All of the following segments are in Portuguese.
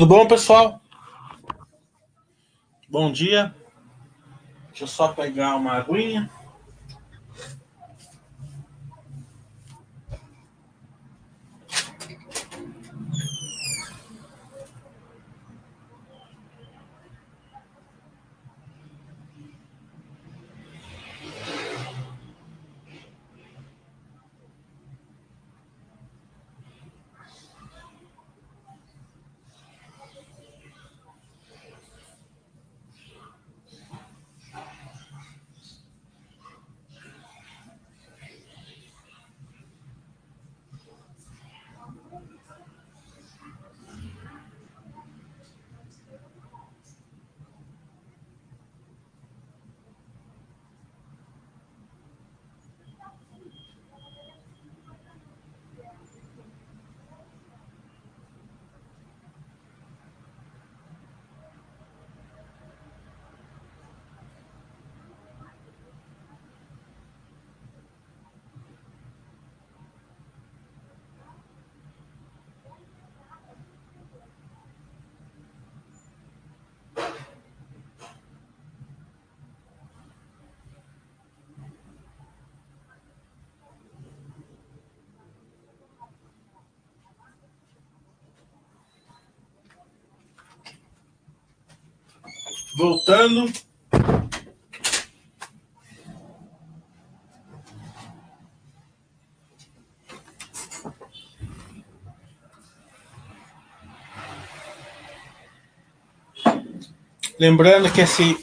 Tudo bom, pessoal? Bom dia. Deixa eu só pegar uma aguinha. Voltando. Lembrando que esse,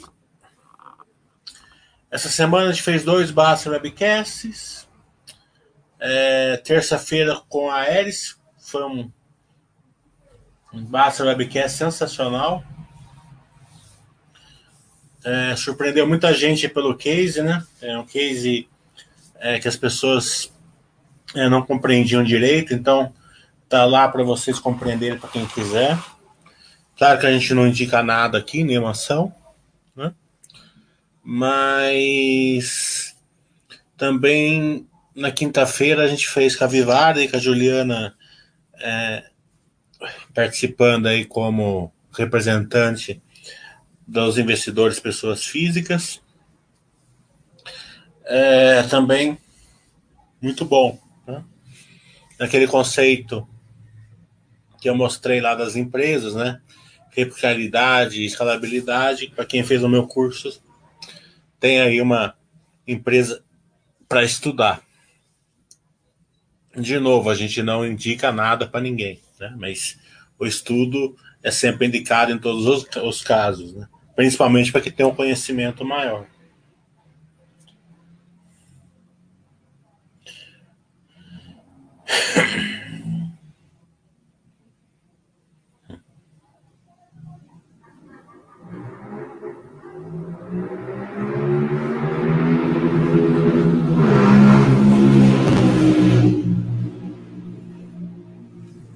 essa semana a gente fez dois Basta Webcasts. É, Terça-feira com a Eris. Foi um, um Webcast sensacional. É, surpreendeu muita gente pelo case, né? É um case é, que as pessoas é, não compreendiam direito, então tá lá para vocês compreenderem para quem quiser. Claro que a gente não indica nada aqui, nenhuma ação, né? Mas também na quinta-feira a gente fez com a Vivara e com a Juliana é, participando aí como representante dos investidores pessoas físicas. É, também muito bom. Né? Aquele conceito que eu mostrei lá das empresas, né? replicabilidade, escalabilidade. Para quem fez o meu curso, tem aí uma empresa para estudar. De novo, a gente não indica nada para ninguém, né? mas o estudo é sempre indicado em todos os, os casos, né? Principalmente para quem tem um conhecimento maior.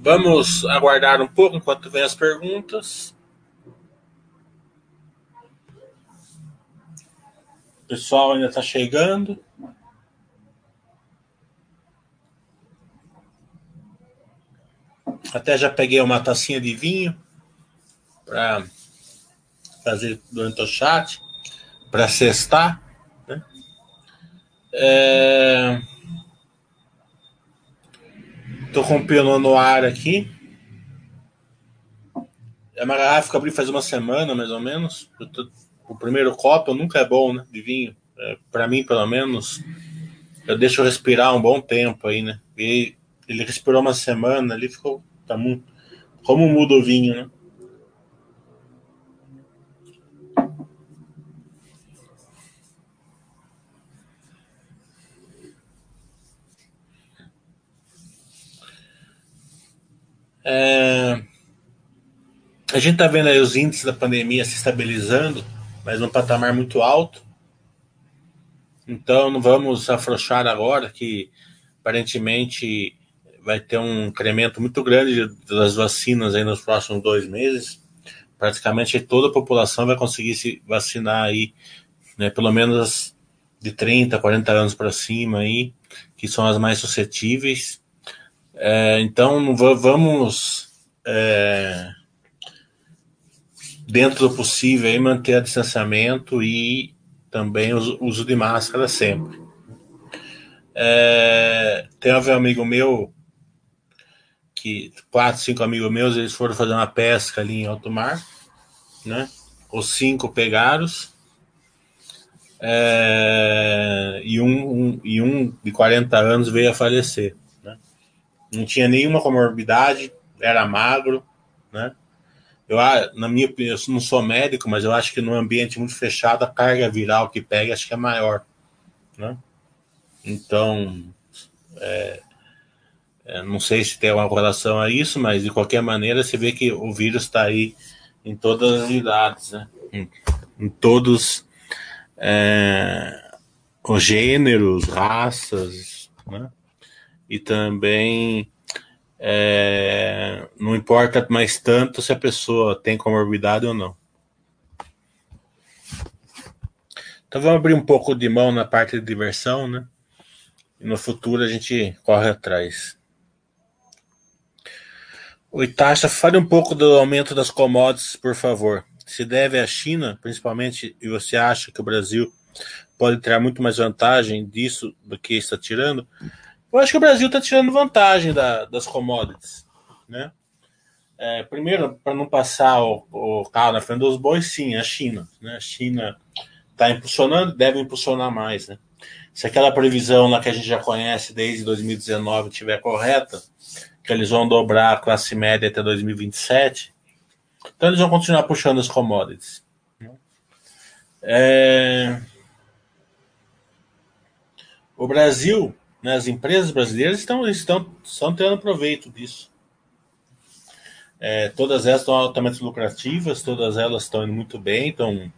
Vamos aguardar um pouco enquanto vem as perguntas. Pessoal ainda está chegando. Até já peguei uma tacinha de vinho para fazer durante o chat, para cestar. Né? É... Tô com o piano no ar aqui. É uma garrafa que eu abri faz uma semana, mais ou menos. Tô... O primeiro copo nunca é bom, né? De vinho. É, para mim, pelo menos, eu deixo respirar um bom tempo aí, né? E ele respirou uma semana, ali ficou. Tá muito. Como muda o vinho, né? É, a gente está vendo aí os índices da pandemia se estabilizando, mas num patamar muito alto. Então não vamos afrouxar agora, que aparentemente vai ter um incremento muito grande das vacinas aí nos próximos dois meses. Praticamente toda a população vai conseguir se vacinar aí, né, pelo menos de 30, 40 anos para cima aí, que são as mais suscetíveis. É, então, vamos é, dentro do possível, aí, manter o distanciamento e também o uso de máscara sempre. É, tem um amigo meu, que quatro, cinco amigos meus, eles foram fazer uma pesca ali em alto mar, né? Os cinco pegaram, é, e, um, um, e um de 40 anos veio a falecer. Né? Não tinha nenhuma comorbidade, era magro, né? Eu, na minha opinião, eu não sou médico, mas eu acho que num ambiente muito fechado, a carga viral que pega acho que é maior. Né? Então, é, é, não sei se tem alguma relação a isso, mas de qualquer maneira você vê que o vírus está aí em todas as idades, né? em, em todos é, os gêneros, raças, né? e também é, não importa mais tanto se a pessoa tem comorbidade ou não. Então vamos abrir um pouco de mão na parte de diversão, né? E no futuro a gente corre atrás. O Itacha, fale um pouco do aumento das commodities, por favor. Se deve à China, principalmente, e você acha que o Brasil pode tirar muito mais vantagem disso do que está tirando? Eu acho que o Brasil está tirando vantagem da, das commodities, né? É, primeiro, para não passar o, o, carro na frente dos bois, sim, a China. Né? A China está impulsionando, deve impulsionar mais. Né? Se aquela previsão lá que a gente já conhece desde 2019 estiver correta, que eles vão dobrar a classe média até 2027, então eles vão continuar puxando as commodities. Né? É... O Brasil né, as empresas brasileiras estão, estão, estão tendo proveito disso. É, todas elas estão altamente lucrativas, todas elas estão indo muito bem, estão,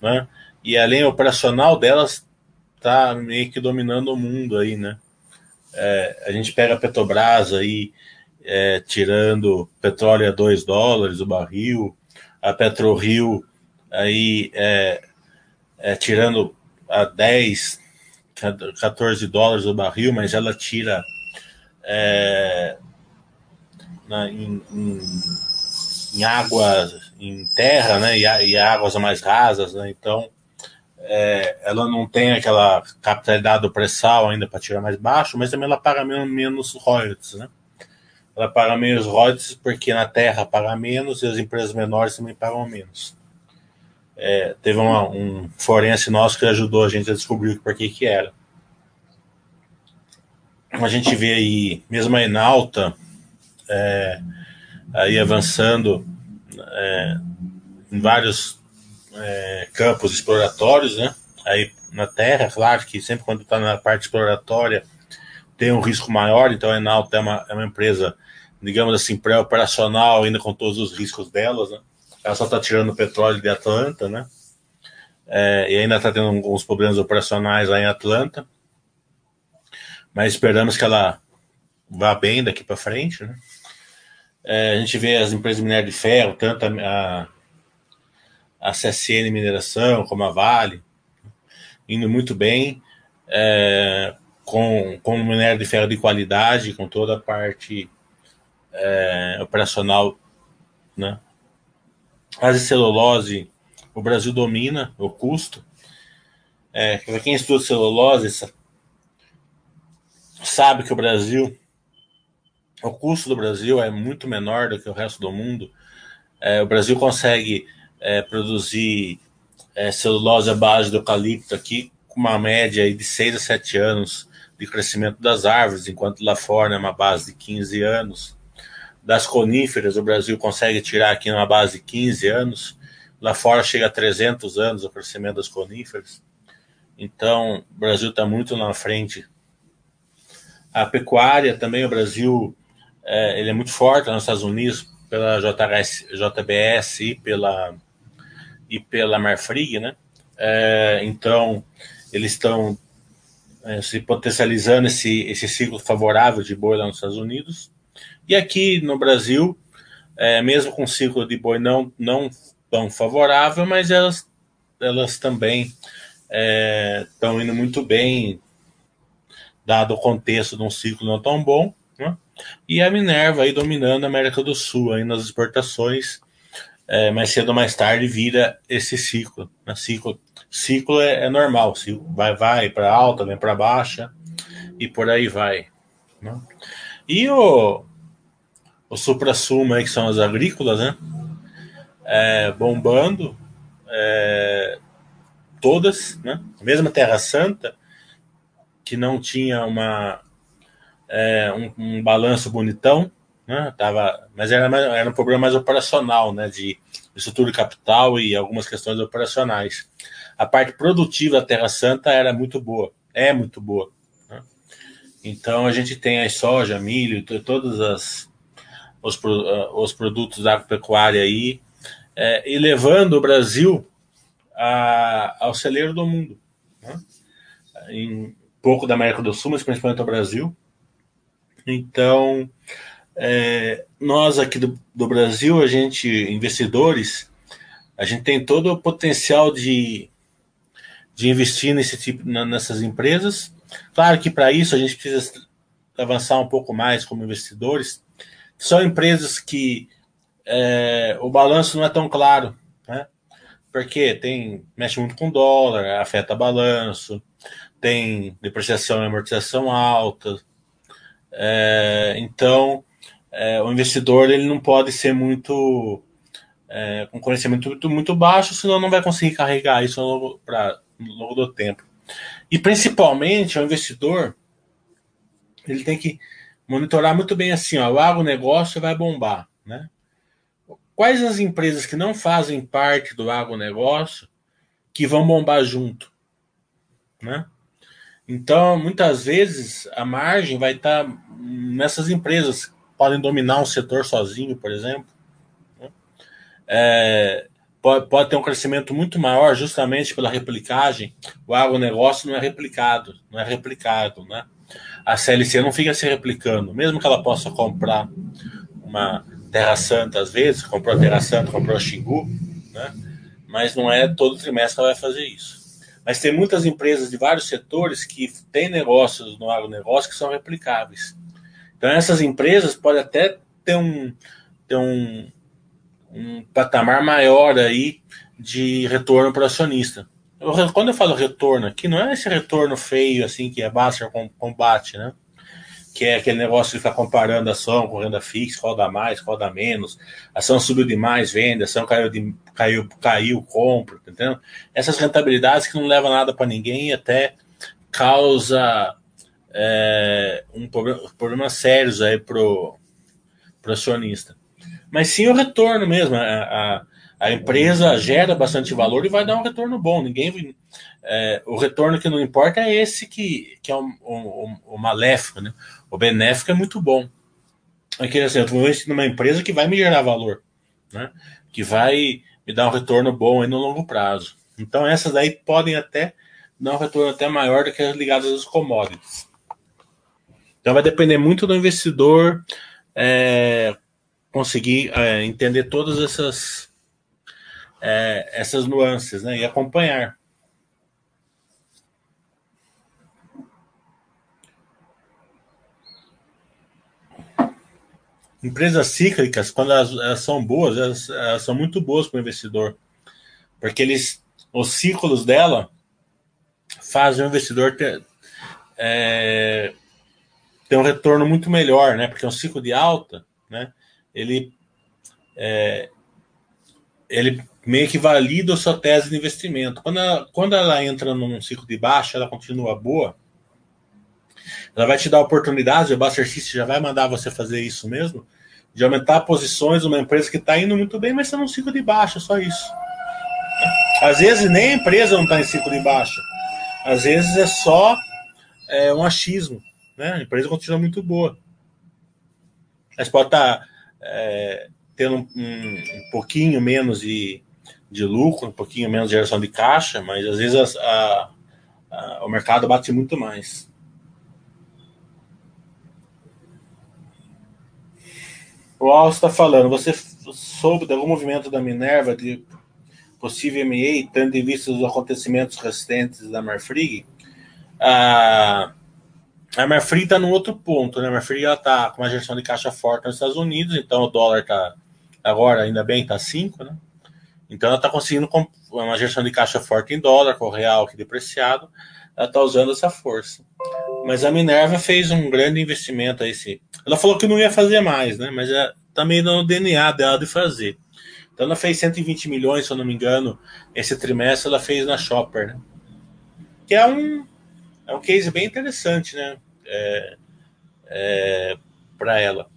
né, e a linha operacional delas está meio que dominando o mundo aí, né? É, a gente pega a Petrobras aí, é, tirando petróleo a 2 dólares o barril, a PetroRio aí é, é, tirando a 10, 14 dólares o barril, mas ela tira é, na, em, em, em, água, em terra, né, e, e águas mais rasas, né, então é, ela não tem aquela capitalidade do pré-sal ainda para tirar mais baixo, mas também ela paga menos, menos royalties, né? Ela paga menos royalties porque na terra paga menos e as empresas menores também pagam menos. É, teve uma, um forense nosso que ajudou a gente a descobrir por que que era. A gente vê aí, mesmo aí na alta, é, aí avançando é, em vários é, campos exploratórios, né? Aí na Terra, claro que sempre quando está na parte exploratória tem um risco maior, então a Enalta é uma, é uma empresa, digamos assim, pré-operacional, ainda com todos os riscos delas, né? Ela só está tirando petróleo de Atlanta, né? É, e ainda está tendo alguns problemas operacionais lá em Atlanta. Mas esperamos que ela vá bem daqui para frente, né? É, a gente vê as empresas de minério de ferro, tanto a, a CSN Mineração como a Vale, indo muito bem, é, com, com minério de ferro de qualidade, com toda a parte é, operacional, né? As celulose, o Brasil domina o custo. É, para quem estuda celulose, sabe que o Brasil, o custo do Brasil é muito menor do que o resto do mundo. É, o Brasil consegue é, produzir é, celulose à base do eucalipto aqui com uma média de 6 a 7 anos de crescimento das árvores, enquanto lá fora é uma base de 15 anos das coníferas, o Brasil consegue tirar aqui numa base de 15 anos, lá fora chega a 300 anos o crescimento das coníferas. Então, o Brasil está muito na frente. A pecuária também, o Brasil é, ele é muito forte nos Estados Unidos pela JBS e pela, e pela Marfrig, né? É, então, eles estão é, se potencializando esse, esse ciclo favorável de boi lá nos Estados Unidos. E aqui no Brasil, é, mesmo com ciclo de boi não, não tão favorável, mas elas, elas também estão é, indo muito bem, dado o contexto de um ciclo não tão bom. Né? E a Minerva aí dominando a América do Sul aí nas exportações, é, mais cedo ou mais tarde vira esse ciclo. Né? Ciclo, ciclo é, é normal, ciclo vai, vai para alta, vem para baixa e por aí vai. Né? E o, o supra-sumo aí, que são as agrícolas, né? É, bombando, é, todas, né? Mesmo Terra Santa, que não tinha uma, é, um, um, balanço bonitão, né? Tava, mas era, era um problema mais operacional, né? De estrutura capital e algumas questões operacionais. A parte produtiva da Terra Santa era muito boa, é muito boa. Né? Então a gente tem a soja, milho, todos as, os, os produtos da agropecuária aí, é, e levando o Brasil a, ao celeiro do mundo. Né? Em pouco da América do Sul, mas principalmente ao Brasil. Então, é, nós aqui do, do, Brasil, a gente, investidores, a gente tem todo o potencial de, de investir nesse tipo, nessas empresas. Claro que para isso a gente precisa avançar um pouco mais como investidores. São empresas que é, o balanço não é tão claro, né? Porque tem mexe muito com dólar, afeta balanço, tem depreciação e amortização alta. É, então, é, o investidor ele não pode ser muito é, com conhecimento muito, muito baixo, senão não vai conseguir carregar isso ao longo, pra, ao longo do tempo. E principalmente o investidor ele tem que monitorar muito bem assim, ó, o agronegócio vai bombar, né? Quais as empresas que não fazem parte do agronegócio que vão bombar junto, né? Então, muitas vezes a margem vai estar nessas empresas podem dominar um setor sozinho, por exemplo. Né? É, pode, pode ter um crescimento muito maior justamente pela replicagem. O agronegócio não é replicado, não é replicado, né? A CLC não fica se replicando, mesmo que ela possa comprar uma Terra Santa às vezes, comprou a Terra Santa, comprou a Xingu, né? Mas não é todo trimestre que ela vai fazer isso. Mas tem muitas empresas de vários setores que têm negócios no agronegócio que são replicáveis. Então, essas empresas podem até ter um, ter um, um patamar maior aí de retorno para o acionista. Quando eu falo retorno aqui, não é esse retorno feio assim que a Baster combate, né? Que é aquele negócio de ficar comparando ação com renda fixa, qual dá mais, qual dá menos, ação subiu demais, vende, ação caiu, de, caiu, caiu, compra, entendeu? Essas rentabilidades que não levam nada para ninguém e até causa é, um problema, problemas sérios aí pro, pro acionista. Mas sim o retorno mesmo. A, a, a, empresa gera bastante valor e vai dar um retorno bom. Ninguém é, o retorno que não importa é esse que, que é o, o, o maléfico, né? O benéfico é muito bom. Aquele assim, eu estou investindo numa empresa que vai me gerar valor, né? Que vai me dar um retorno bom aí no longo prazo. Então essas daí podem até dar um retorno até maior do que as ligadas às commodities. Então vai depender muito do investidor é, conseguir é, entender todas essas é, essas nuances, né, e acompanhar. Empresas cíclicas, quando elas, elas são boas, elas, elas, são muito boas para o investidor, porque eles, os ciclos dela fazem o investidor ter, é, tem um retorno muito melhor, né? Porque um ciclo de alta, né? Ele, é, ele meio que valida a sua tese de investimento. Quando ela, quando ela entra num ciclo de baixa, ela continua boa, ela vai te dar oportunidades, o Buster já vai mandar você fazer isso mesmo, de aumentar posições numa empresa que está indo muito bem, mas está num ciclo de baixa, só isso. Às vezes nem a empresa não está em ciclo de baixa. Às vezes é só é, um achismo. Né? A empresa continua muito boa. Mas pode estar tá, é, tendo um, um, pouquinho menos de, de lucro, um pouquinho menos de geração de caixa, mas às vezes a, a, o mercado bate muito mais. O Alcio está falando, você soube de algum movimento da Minerva de possível MA, tendo em vista os acontecimentos recentes da Marfrig? Ah, a Marfrig está no outro ponto, né? A Marfrig ela tá com uma gestão de caixa forte nos Estados Unidos, então o dólar está agora ainda bem está 5, né? Então ela está conseguindo uma gestão de caixa forte em dólar, com o real que depreciado, ela está usando essa força. Mas a Minerva fez um grande investimento aí. Sim. Ela falou que não ia fazer mais, né? Mas é também no DNA dela de fazer. Então ela fez 120 milhões, se eu não me engano, esse trimestre ela fez na Shopper, né? Que é um, é um case bem interessante, né? É, é, para ela.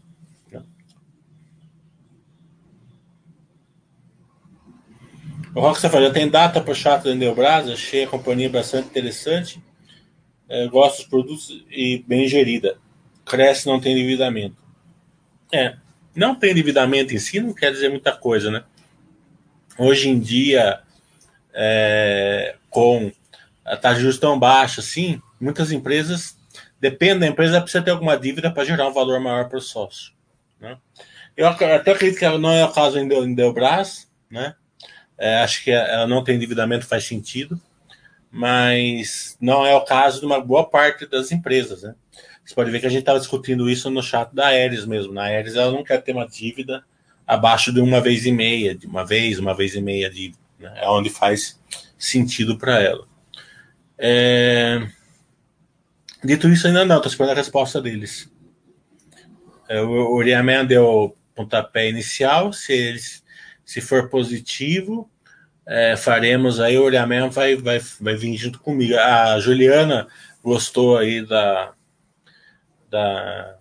O Rock está falando, tem data para o chato da Endelbras, achei a companhia bastante interessante. É, gosto dos produtos e bem gerida. Cresce, não tem endividamento. É, não tem endividamento em si não quer dizer muita coisa, né? Hoje em dia, é, com a taxa de juros tão baixa assim, muitas empresas, depende da empresa, precisa ter alguma dívida para gerar um valor maior para o sócio. Né? Eu até acredito que não é o caso em Endelbras, né? É, acho que ela não tem endividamento, faz sentido, mas não é o caso de uma boa parte das empresas. Né? Você pode ver que a gente estava discutindo isso no chat da Aeres mesmo. Na Aeres ela não quer ter uma dívida abaixo de uma vez e meia, de uma vez, uma vez e meia de né? é onde faz sentido para ela. É... Dito isso, ainda não, estou esperando a resposta deles. É, o Uriaman deu o pontapé inicial, se eles se for positivo, é, faremos aí, o olhamento vai, vai, vai vir junto comigo. A Juliana gostou aí da, da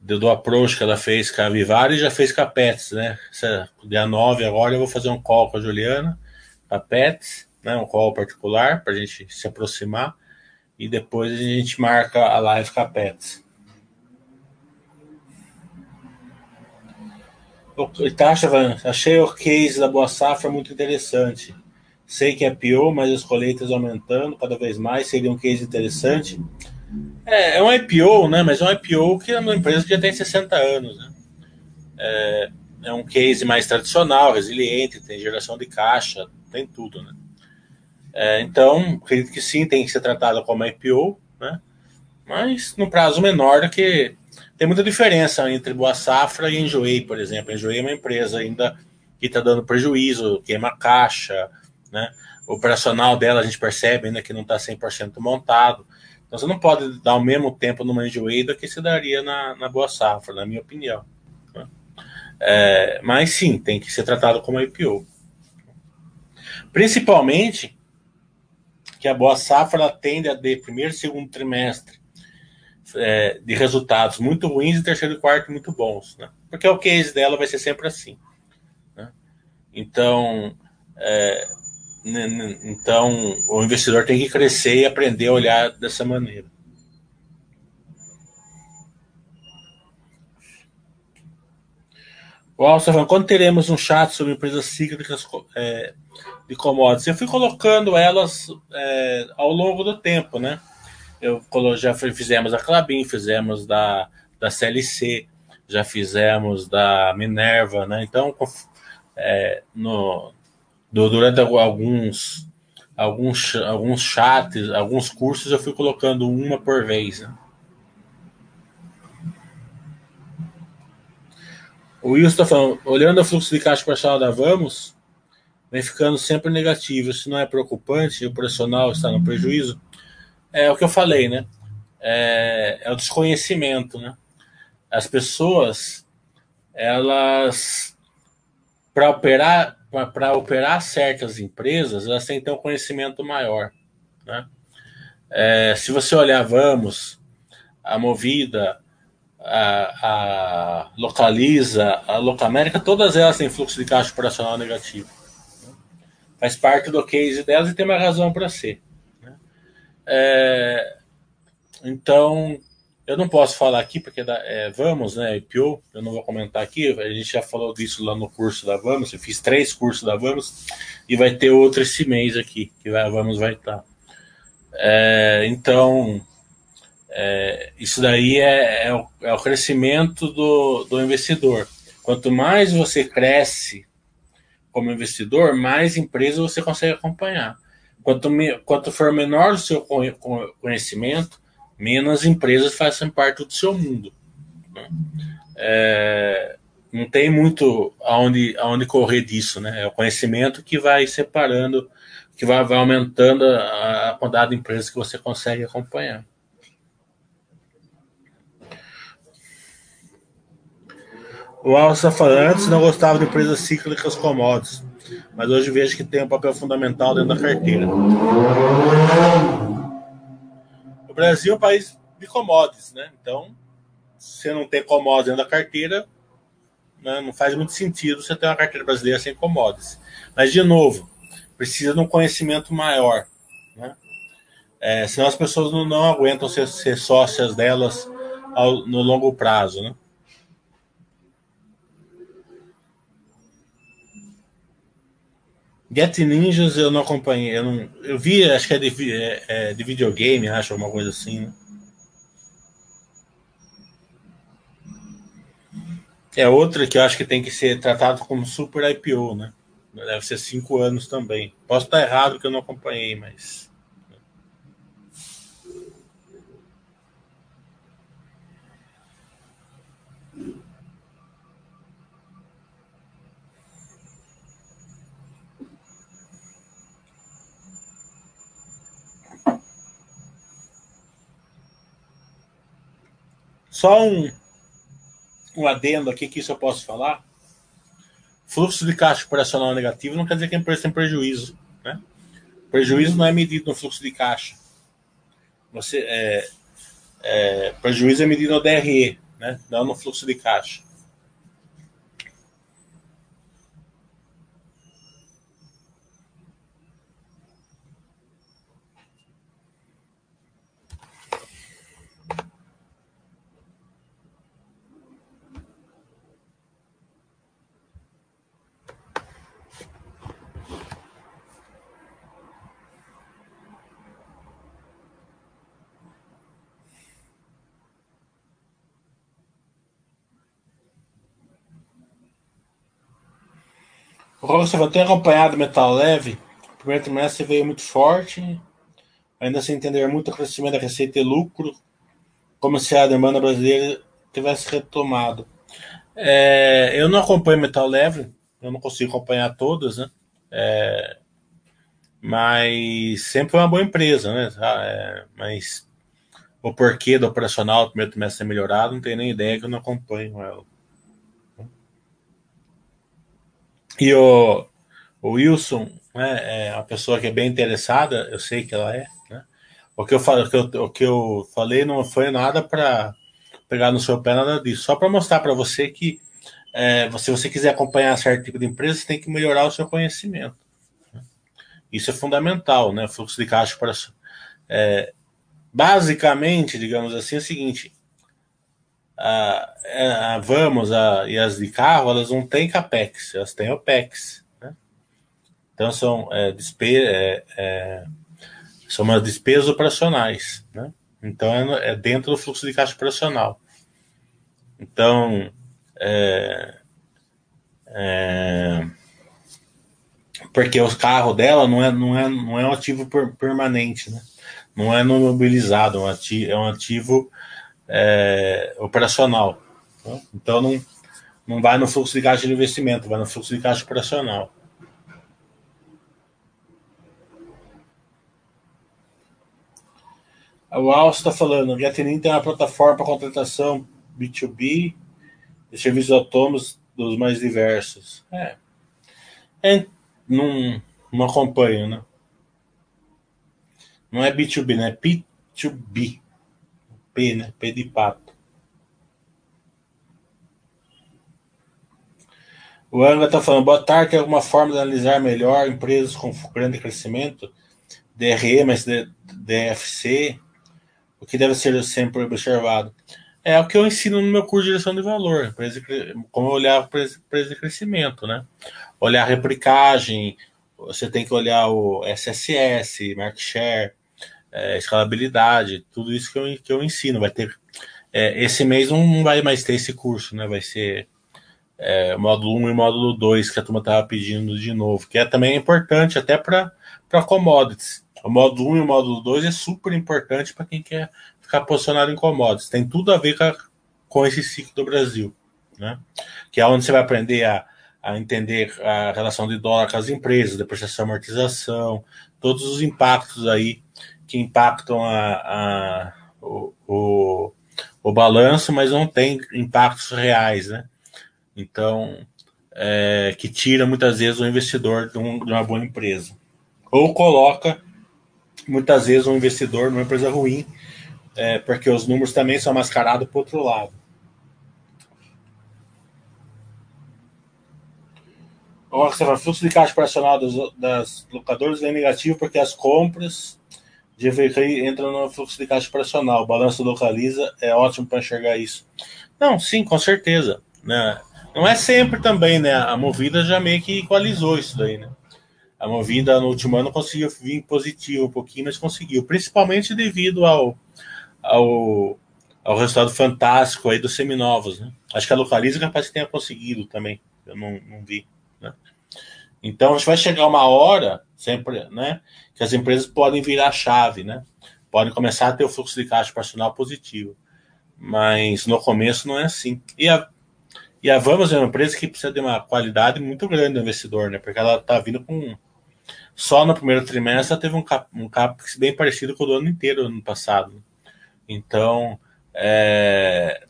do, approach que ela fez com a Vivari e já fez com a Pets, né? Dia 9 agora eu vou fazer um call com a Juliana, a Pets, né? Um call particular para a gente se aproximar e depois a gente marca a live com a Pets. Itacha, achei o case da Boa Safra muito interessante. Sei que é pior, mas as colheitas aumentando cada vez mais seria um case interessante. É, é um IPO, né? Mas é um IPO que é uma empresa que já tem 60 anos, né? É, é um case mais tradicional, resiliente, tem geração de caixa, tem tudo, né? É, então, acredito que sim, tem que ser tratado como IPO, né? Mas no prazo menor do que tem muita diferença entre Boa Safra e Enjoei, por exemplo. Enjoei é uma empresa ainda que está dando prejuízo, queima caixa, né? O operacional dela a gente percebe ainda que não está 100% montado. Então você não pode dar o mesmo tempo numa Enjoei do que se daria na, na Boa Safra, na minha opinião. Né? É, mas sim, tem que ser tratado como IPO. Principalmente que a Boa Safra tende a ter primeiro e segundo trimestre é, de resultados muito ruins e terceiro e quarto muito bons, né? Porque o case dela vai ser sempre assim. Né? Então, é, então o investidor tem que crescer e aprender a olhar dessa maneira. O Alça quando teremos um chat sobre empresas cíclicas é, de commodities? Eu fui colocando elas é, ao longo do tempo, né? Eu já fizemos a Clabin, fizemos da, da CLC, já fizemos da Minerva, né? Então, é, no, durante alguns, alguns, alguns chats, alguns cursos, eu fui colocando uma por vez. Né? O Wilson está falando, olhando o fluxo de caixa parcial da Vamos, vem ficando sempre negativo. Isso não é preocupante? O profissional está no prejuízo? É o que eu falei, né? É, é o desconhecimento, né? As pessoas, elas, para operar, para operar certas empresas, elas têm que ter um conhecimento maior, né? É, se você olhar, vamos, a Movida, a, a Localiza, a Locamérica, todas elas têm fluxo de caixa operacional negativo. Né? Faz parte do case delas e tem uma razão para ser. É, então, eu não posso falar aqui, porque é, Vamos, né, IPO, eu não vou comentar aqui, a gente já falou disso lá no curso da Vamos, eu fiz três cursos da Vamos, e vai ter outro esse mês aqui, que a Vamos vai estar. É, então, é, isso daí é, é, o, é, o, crescimento do, do investidor. Quanto mais você cresce como investidor, mais empresas você consegue acompanhar. Quanto, me, quanto for menor o seu conhecimento, menos empresas fazem parte do seu mundo. Né? É, não tem muito aonde, aonde correr disso, né? É o conhecimento que vai separando, que vai, vai aumentando a, a quantidade de empresas que você consegue acompanhar. O Alça falando, antes não gostava de empresas cíclicas commodities, mas hoje vejo que tem um papel fundamental dentro da carteira. O Brasil é um país de commodities, né? Então, se não tem commodities dentro da carteira, né, não faz muito sentido você ter uma carteira brasileira sem commodities. Mas, de novo, precisa de um conhecimento maior. Né? É, senão as pessoas não, não aguentam ser, ser sócias delas ao, no longo prazo. Né? Get Ninjas eu não acompanhei. Eu, não, eu vi, acho que é de, é, é de videogame, acho, alguma coisa assim. Né? É outra que eu acho que tem que ser tratado como super IPO, né? Deve ser cinco anos também. Posso estar errado que eu não acompanhei, mas. Só um, um adendo aqui que isso eu posso falar. Fluxo de caixa operacional negativo não quer dizer que a empresa tem prejuízo. Né? Prejuízo não é medido no fluxo de caixa. Você, é, é, prejuízo é medido no DRE, né? não no fluxo de caixa. Rosa, eu tenho acompanhado metal leve. O primeiro trimestre veio muito forte, ainda sem entender muito o crescimento da receita e lucro, como se a demanda brasileira tivesse retomado. É, eu não acompanho metal leve, eu não consigo acompanhar todas, né? É, mas sempre foi uma boa empresa, né? É, mas o porquê do operacional do primeiro trimestre ser melhorado, não tenho nem ideia que eu não acompanho ela. E o, o Wilson né, é uma pessoa que é bem interessada, eu sei que ela é. Né? O, que eu, o, que eu, o que eu falei não foi nada para pegar no seu pé, nada disso. Só para mostrar para você que é, se você quiser acompanhar certo tipo de empresa, você tem que melhorar o seu conhecimento. Né? Isso é fundamental, né? Fluxo de caixa para. É, basicamente, digamos assim, é o seguinte: a, a Vamos a, e as de carro, elas não têm capex, elas têm OPEX. Né? Então são, é, despe, é, é, são umas despesas operacionais. Né? Então é, é, dentro do fluxo de caixa operacional. Então, é, é, porque o carro dela não é, não é, não é um ativo permanente, né? não é mobilizado, é um ativo, é um ativo é, operacional. Né? Então não, não vai no fluxo de caixa de investimento, vai no fluxo de caixa operacional. O Alcio está falando, o Gatenin tem uma plataforma para contratação B2B de serviços autônomos dos mais diversos. É. é não, não acompanho, né? Não é B2B, né? P2B. P, né? P de pato. O Anga está falando, boa tarde, tem alguma forma de analisar melhor empresas com grande crescimento? DRE, mas DFC, o que deve ser sempre observado? É o que eu ensino no meu curso de direção de valor, como olhar empresa de crescimento, né? Olhar a replicagem, você tem que olhar o SSS, market share, é, escalabilidade, tudo isso que eu, que eu ensino. Vai ter. É, esse mês não vai mais ter esse curso, né? Vai ser é, módulo 1 e módulo 2 que a turma estava pedindo de novo, que é também importante até para commodities. O módulo 1 e o módulo 2 é super importante para quem quer ficar posicionado em commodities. Tem tudo a ver com, a, com esse ciclo do Brasil. né? Que é onde você vai aprender a, a entender a relação de dólar com as empresas, depreciação, amortização, todos os impactos aí que impactam a, a o, o, o, balanço, mas não tem impactos reais, né? Então, é, que tira muitas vezes o investidor de, um, de uma boa empresa. Ou coloca muitas vezes um investidor numa empresa ruim, é, porque os números também são mascarados para o outro lado. Fala, fluxo de caixa operacional das, das locadoras é negativo porque as compras de VK entram no fluxo de caixa operacional. Balanço localiza é ótimo para enxergar isso. Não, sim, com certeza. Né? Não é sempre também, né? A Movida já meio que equalizou isso daí, né? A Movida no último ano conseguiu vir positivo um pouquinho, mas conseguiu, principalmente devido ao, ao, ao resultado fantástico aí dos seminovos, né? Acho que a Localiza capaz que tenha conseguido também. Eu não, não vi. Né? Então, a gente vai chegar uma hora, sempre, né, que as empresas podem virar chave, né? Podem começar a ter o fluxo de caixa operacional positivo. Mas no começo não é assim. E a, e a Vamos é uma empresa que precisa de uma qualidade muito grande do investidor, né? Porque ela está vindo com. Só no primeiro trimestre ela teve um, cap, um CAPEX bem parecido com o do ano inteiro, ano passado. Então, é,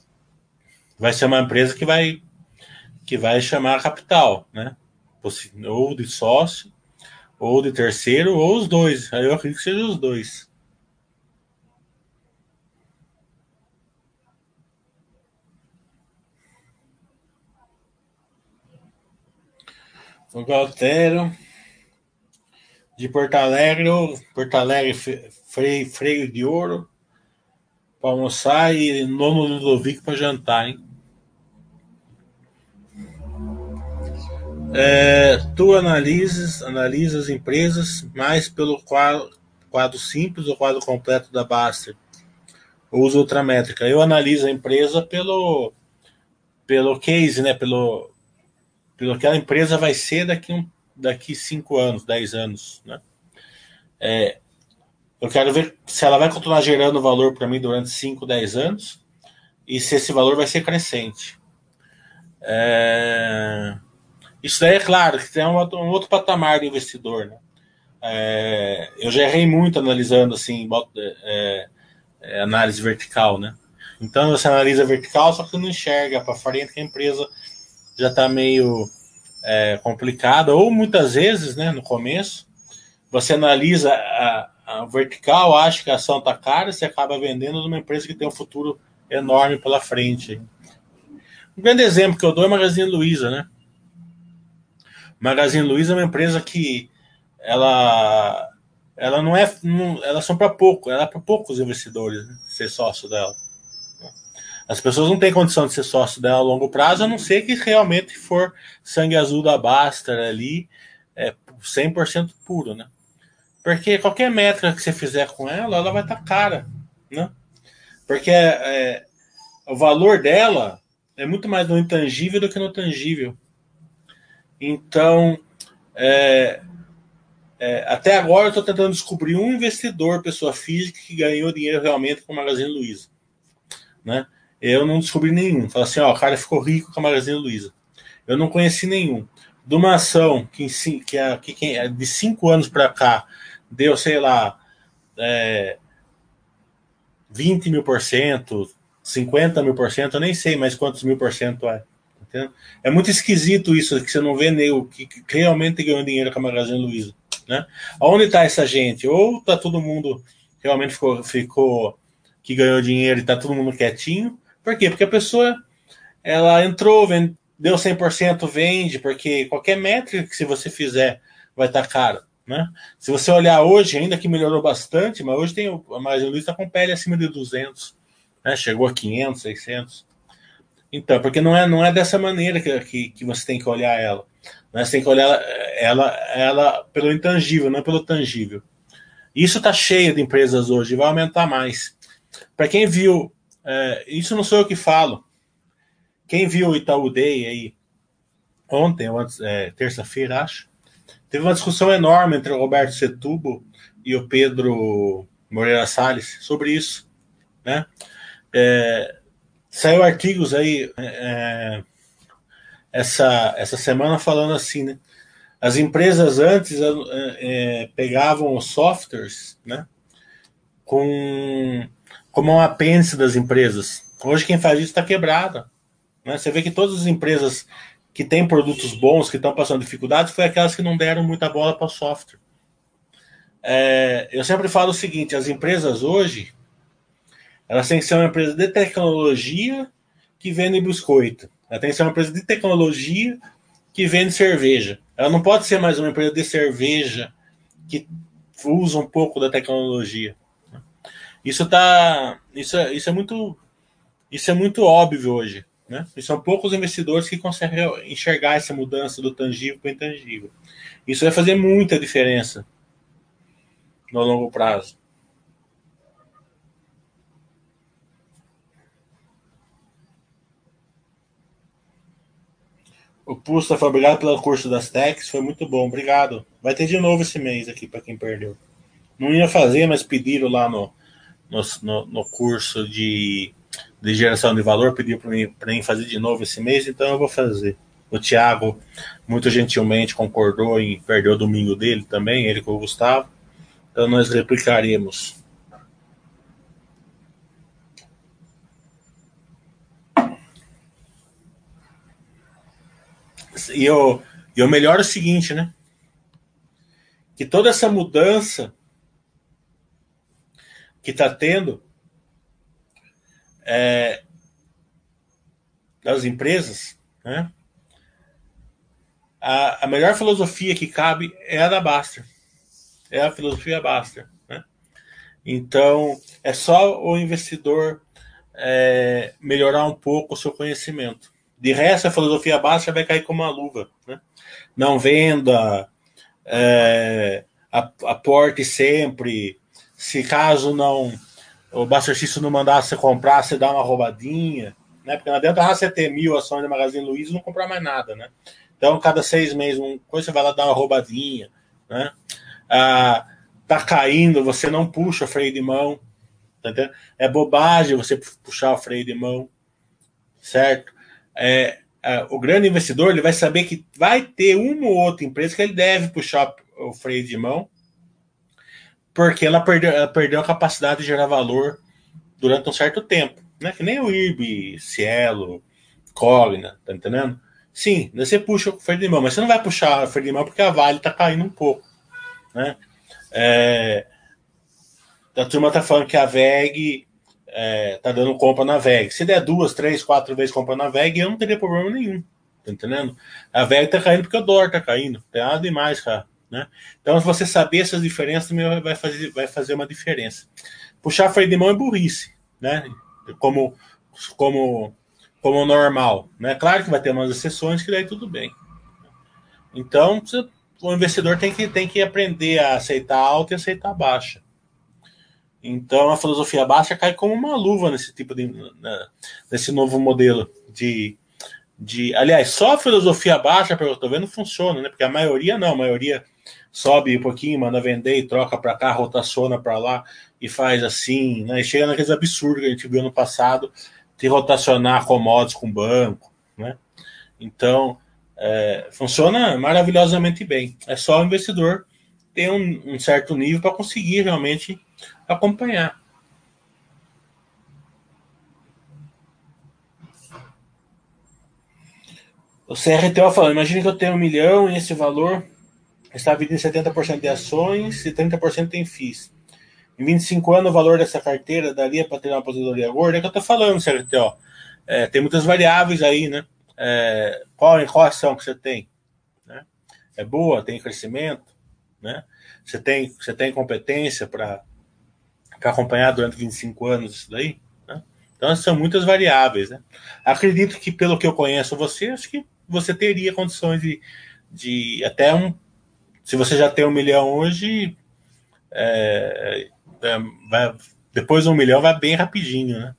vai ser uma empresa que vai que vai chamar capital, né? ou de sócio, ou de terceiro, ou os dois. Aí eu acredito que seja os dois. O Galtério de Porto Alegre, Porto Alegre, freio, freio de ouro para almoçar e nono Ludovico para jantar, hein? É, tu analisas, analisa as empresas mais pelo quadro, quadro simples ou quadro completo da Baster. Uso outra métrica. Eu analiso a empresa pelo, pelo case, né? Pelo, pelo que a empresa vai ser daqui um, daqui cinco anos, dez anos, né? É, eu quero ver se ela vai continuar gerando valor para mim durante 5, 10 anos e se esse valor vai ser crescente. É... Isso daí é claro que tem um, um outro patamar do investidor. Né? É, eu já errei muito analisando assim, é, é, análise vertical, né? Então você analisa vertical, só que não enxerga para frente que a empresa já está meio é, complicada, ou muitas vezes, né, no começo, você analisa a, a vertical, acha que a ação está cara, você acaba vendendo numa empresa que tem um futuro enorme pela frente. Um grande exemplo que eu dou é a Magazine Luiza, né? Magazine Luiza é uma empresa que ela ela não é não, elas são para pouco, ela é para poucos investidores né, ser sócio dela. As pessoas não têm condição de ser sócio dela a longo prazo, a não ser que realmente for sangue azul da Baster ali, é 100% puro, né? Porque qualquer métrica que você fizer com ela, ela vai estar tá cara, né? Porque é, o valor dela é muito mais no intangível do que no tangível. Então, é, é, até agora eu estou tentando descobrir um investidor, pessoa física, que ganhou dinheiro realmente com a Magazine Luiza. Né? Eu não descobri nenhum. Fala assim, ó, o cara ficou rico com a Magazine Luiza. Eu não conheci nenhum. De uma ação que, que, é, que é de cinco anos para cá deu, sei lá, é, 20 mil por cento, 50 mil por cento, eu nem sei mais quantos mil por cento é. Entendeu? É muito esquisito isso, que você não vê nego que, que realmente ganhou dinheiro com a Magazine Luiza. Né? Onde está essa gente? Ou tá todo mundo realmente ficou, ficou que ganhou dinheiro e tá todo mundo quietinho. Por quê? Porque a pessoa ela entrou, vende, deu 100%, vende, porque qualquer métrica que se você fizer vai estar tá caro. Né? Se você olhar hoje, ainda que melhorou bastante, mas hoje tem a Magazine Luiza tá com pele acima de 200, né? chegou a 500, 600. Então, porque não é, não é dessa maneira que, que, que você tem que olhar ela. Né? Você tem que olhar ela, ela, pelo intangível, não pelo tangível. Isso está cheio de empresas hoje, vai aumentar mais. Para quem viu, é, isso não sou eu que falo. Quem viu o Itaú Day aí ontem, é, terça-feira, acho, teve uma discussão enorme entre o Roberto Setubo e o Pedro Moreira Salles sobre isso. Né? É, Saiu artigos aí é, essa, essa semana falando assim, né? As empresas antes é, pegavam os softwares, né? Com como um apêndice das empresas. Hoje quem faz isso está quebrada. Né? Você vê que todas as empresas que têm produtos bons, que estão passando dificuldades, foi aquelas que não deram muita bola para o software. É, eu sempre falo o seguinte: as empresas hoje elas têm que ser uma empresa de tecnologia que vende biscoito. Ela tem que ser uma empresa de tecnologia que vende cerveja. Ela não pode ser mais uma empresa de cerveja que usa um pouco da tecnologia. Isso tá, isso, é, isso é muito, isso é muito óbvio hoje, né? E são poucos investidores que conseguem enxergar essa mudança do tangível para o intangível. Isso vai fazer muita diferença no longo prazo. O Pusta foi obrigado pelo curso das techs, foi muito bom, obrigado. Vai ter de novo esse mês aqui para quem perdeu. Não ia fazer, mas pediram lá no, no, no, no curso de, de geração de valor, pediu para mim, mim fazer de novo esse mês, então eu vou fazer. O Thiago, muito gentilmente, concordou em perder o domingo dele também, ele com o Gustavo. Então nós replicaremos. E o, e o melhor é o seguinte, né? Que toda essa mudança que está tendo é, das empresas, né? A, a melhor filosofia que cabe é a da Baster. É a filosofia Baster. Né? Então, é só o investidor é, melhorar um pouco o seu conhecimento. De resto, a filosofia Baster vai cair como uma luva. Né? Não venda, é, aporte sempre, se caso não o Bastercista não mandar você comprar, você dá uma roubadinha, né? Porque não adianta você ter mil ações da Magazine Luiza e não comprar mais nada, né? Então, cada seis meses, um coisa você vai lá dar uma roubadinha, né? Ah, tá caindo, você não puxa freio de mão, tá? É bobagem você puxar o freio de mão, certo? É, é, o grande investidor ele vai saber que vai ter uma ou outra empresa que ele deve puxar o freio de mão porque ela perdeu, ela perdeu a capacidade de gerar valor durante um certo tempo. Né? Que nem o IRB, Cielo, Cogna, tá entendendo? Sim, você puxa o freio de mão, mas você não vai puxar o freio de mão porque a Vale tá caindo um pouco. Né? É, a turma tá falando que a VEG é, tá dando compra na VEG. Se der duas, três, quatro vezes compra na VEG, eu não teria problema nenhum. Tá entendendo? A VEG tá caindo porque o dólar tá caindo. Tem nada demais, cara. Né? Então, se você saber essas diferenças, também vai fazer, vai fazer uma diferença. Puxar freio de mão é burrice, né? Como, como, como normal. Né? Claro que vai ter umas exceções que daí tudo bem. Então, o investidor tem que, tem que aprender a aceitar alta e aceitar baixa. Então, a filosofia baixa cai como uma luva nesse tipo de. Né, nesse novo modelo de, de. Aliás, só a filosofia baixa, pelo que eu estou vendo, funciona, né? Porque a maioria não, a maioria sobe um pouquinho, manda vender e troca para cá, rotaciona para lá e faz assim, né? E chega naqueles absurdos que a gente viu no passado de rotacionar commodities com banco, né? Então, é, funciona maravilhosamente bem. É só o investidor ter um, um certo nível para conseguir realmente acompanhar. O CRTO falando, imagine que eu tenho um milhão e esse valor está dividido em 70% de ações e 30% em FIIs. Em 25 anos, o valor dessa carteira daria para ter uma aposentadoria gorda? É que eu estou falando, CRTO. É, tem muitas variáveis aí, né? É, qual, qual ação que você tem? Né? É boa, tem crescimento, né? Você tem, você tem competência para acompanhar durante 25 anos isso daí? Né? Então, são muitas variáveis, né? Acredito que, pelo que eu conheço você, acho que você teria condições de, de até um se você já tem um milhão hoje, é, é, vai, depois um milhão vai bem rapidinho, né?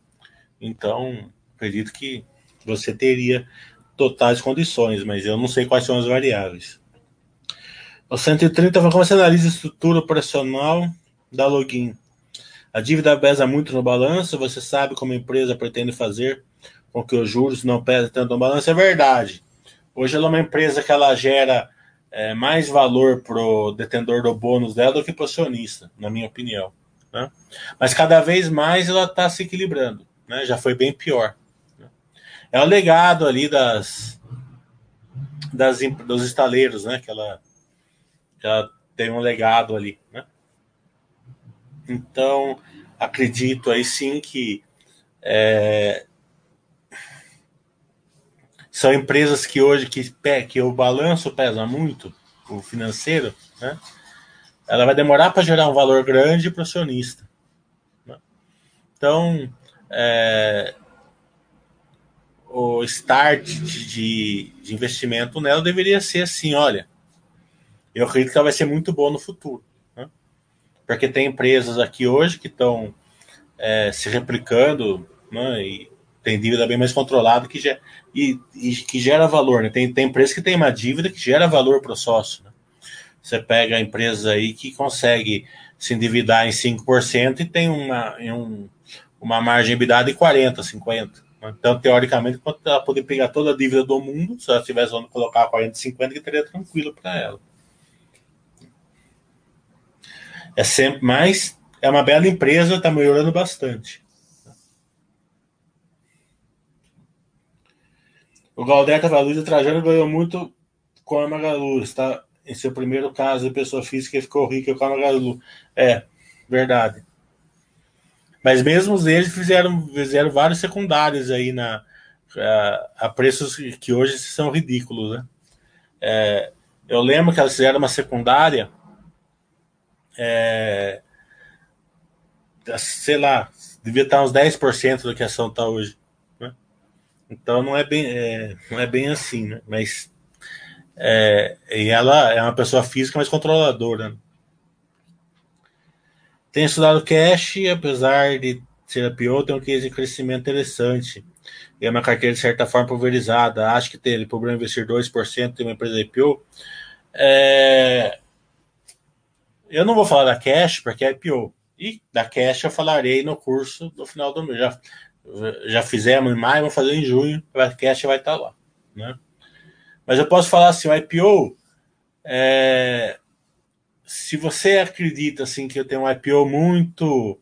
Então, acredito que você teria totais condições, mas eu não sei quais são as variáveis. O 130 como você analisa a estrutura operacional da login. A dívida pesa muito no balanço, você sabe como a empresa pretende fazer com que os juros não pesem tanto no balanço, é verdade. Hoje ela é uma empresa que ela gera é, mais valor para o detentor do bônus dela do que para o acionista, na minha opinião. Né? Mas cada vez mais ela está se equilibrando. Né? Já foi bem pior. Né? É o legado ali das, das dos estaleiros, né? Que ela, que ela tem um legado ali, né? Então acredito aí sim que é, são empresas que hoje que, que o balanço pesa muito, o financeiro, né? Ela vai demorar para gerar um valor grande para o acionista. Né? Então, é, o start de, de, investimento nela deveria ser assim, olha, eu acredito que ela vai ser muito boa no futuro. Porque tem empresas aqui hoje que estão é, se replicando né, e tem dívida bem mais controlada que, gera, e, e que gera valor. Né? Tem, tem empresa que tem uma dívida que gera valor para o sócio. Né? Você pega a empresa aí que consegue se endividar em 5% e tem uma, um, uma margem de 40%, 50%. Né? Então, teoricamente, ela poderia pegar toda a dívida do mundo, se ela tivesse onde colocar 40, 50, que teria tranquilo para ela. É sempre mais, é uma bela empresa, está melhorando bastante. O Galdeta Valuza Trajano ganhou muito com a Magalu. Está em seu primeiro caso de pessoa física e ficou rica com a Magalu. É, verdade. Mas mesmo eles fizeram, fizeram vários secundários aí na, a, a preços que hoje são ridículos, né? É, eu lembro que elas fizeram uma secundária, é, sei lá, devia estar uns 10% do que a ação está hoje. Então não é bem, é, não é bem assim, né? Mas é, e ela é uma pessoa física, mas controladora. Né? Tem estudado cash, apesar de ser a pior, tem um case de crescimento interessante. E é uma carteira de certa forma pulverizada. Acho que tem ele problema investir 2% em uma empresa IPO. É... Eu não vou falar da cash, porque é IPO. E da cash eu falarei no curso do final do mês. Já, já fizemos em maio, vamos fazer em junho, o podcast vai estar lá. Né? Mas eu posso falar assim, o IPO, é, se você acredita assim que eu tenho um IPO muito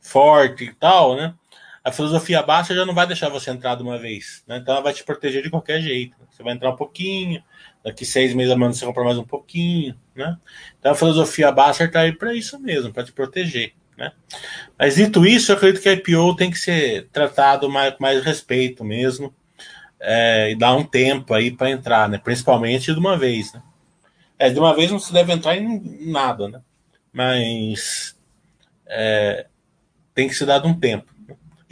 forte e tal, né? A filosofia baixa já não vai deixar você entrar de uma vez, né? Então ela vai te proteger de qualquer jeito. Você vai entrar um pouquinho, daqui seis meses a menos você compra mais um pouquinho, né? Então a filosofia baixa está aí para isso mesmo, para te proteger. Né? Mas dito isso, eu acredito que a IPO tem que ser tratado mais, com mais respeito mesmo é, e dar um tempo aí para entrar, né? principalmente de uma vez. Né? É, de uma vez não se deve entrar em nada, né? mas é, tem que ser dado um tempo.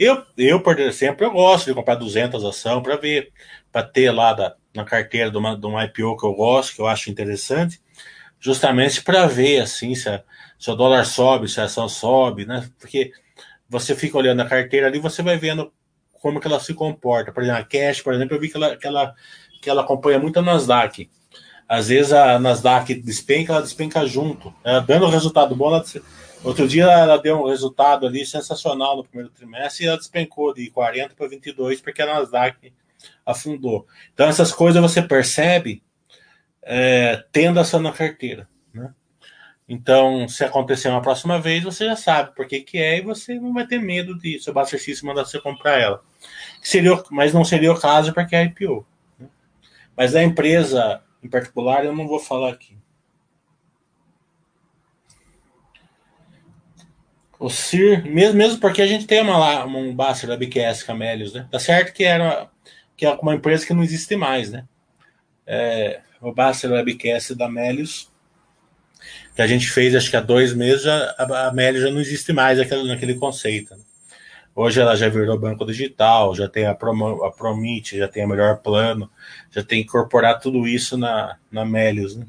Eu, eu, por exemplo, eu gosto de comprar 200 ação para ver, para ter lá da, na carteira de uma, de uma IPO que eu gosto, que eu acho interessante, justamente para ver assim se a, se o dólar sobe, se a ação sobe, né? Porque você fica olhando a carteira ali, você vai vendo como que ela se comporta. Por exemplo, a Cash, por exemplo, eu vi que ela, que ela, que ela acompanha muito a Nasdaq. Às vezes a Nasdaq despenca, ela despenca junto. Ela dando resultado bom, ela, outro dia ela deu um resultado ali sensacional no primeiro trimestre e ela despencou de 40 para 22 porque a Nasdaq afundou. Então essas coisas você percebe é, tendo ação na carteira. Né? Então, se acontecer uma próxima vez, você já sabe por que, que é e você não vai ter medo de seu Buster System mandar você comprar ela. Seria, mas não seria o caso porque é IPO. Né? Mas da empresa em particular, eu não vou falar aqui. O CIR, mesmo, mesmo porque a gente tem uma, um Buster da BQS Camélios, né? Tá certo que era que é uma empresa que não existe mais, né? É, o Buster Webcast da Melius que a gente fez acho que há dois meses, já, a Amélia já não existe mais aquele, naquele conceito. Né? Hoje ela já virou banco digital, já tem a, Promo, a Promite, já tem o melhor plano, já tem que incorporar tudo isso na, na Melius. Né?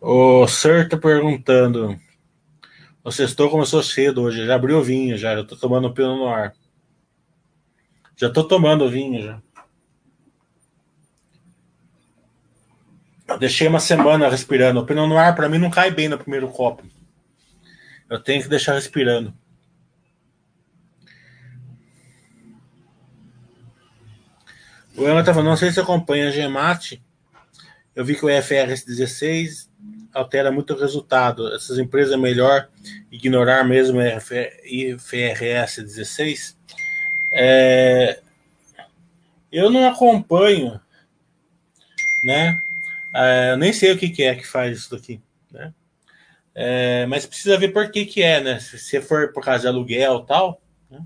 O Sir está perguntando: o sextou começou cedo hoje, já abriu o vinho, já, já tô tomando pino no ar. Já tô tomando vinho já. deixei uma semana respirando. O Pinot Noir, para mim, não cai bem no primeiro copo. Eu tenho que deixar respirando. O Emma tá falando, não sei se acompanha a GEMAT. Eu vi que o IFRS 16 altera muito o resultado. Essas empresas é melhor ignorar mesmo IFRS 16? É, eu não acompanho, né? É, nem sei o que, que, é que faz isso daqui, né? É, mas precisa ver por que, que é, né? Se, se for por causa de aluguel tal, né?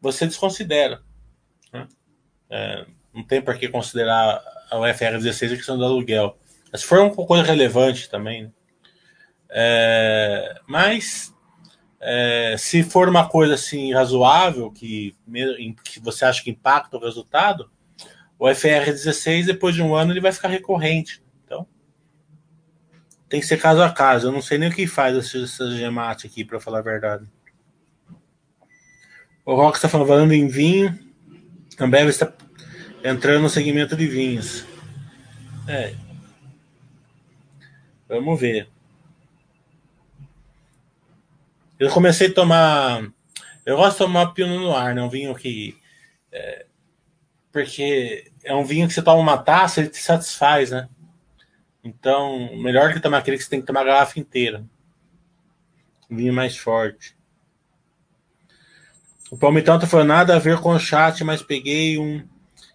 você desconsidera. Né? É, não tem por que considerar o FR 16 a questão do aluguel. Mas for uma coisa relevante também. Né? É, mas é, se for uma coisa assim razoável, que, que você acha que impacta o resultado, o FR16, depois de um ano, ele vai ficar recorrente. Então, tem que ser caso a caso. Eu não sei nem o que faz essa gemate aqui, para falar a verdade. O Rock está falando em vinho. Também está entrando no segmento de vinhos. É. Vamos ver. Eu comecei a tomar. Eu gosto de tomar Pinot Noir, né? Um vinho que. É, porque é um vinho que você toma uma taça, ele te satisfaz, né? Então, melhor que tomar aquele que você tem que tomar a garrafa inteira. Um vinho mais forte. O Palmitão tá falando nada a ver com o chat, mas peguei um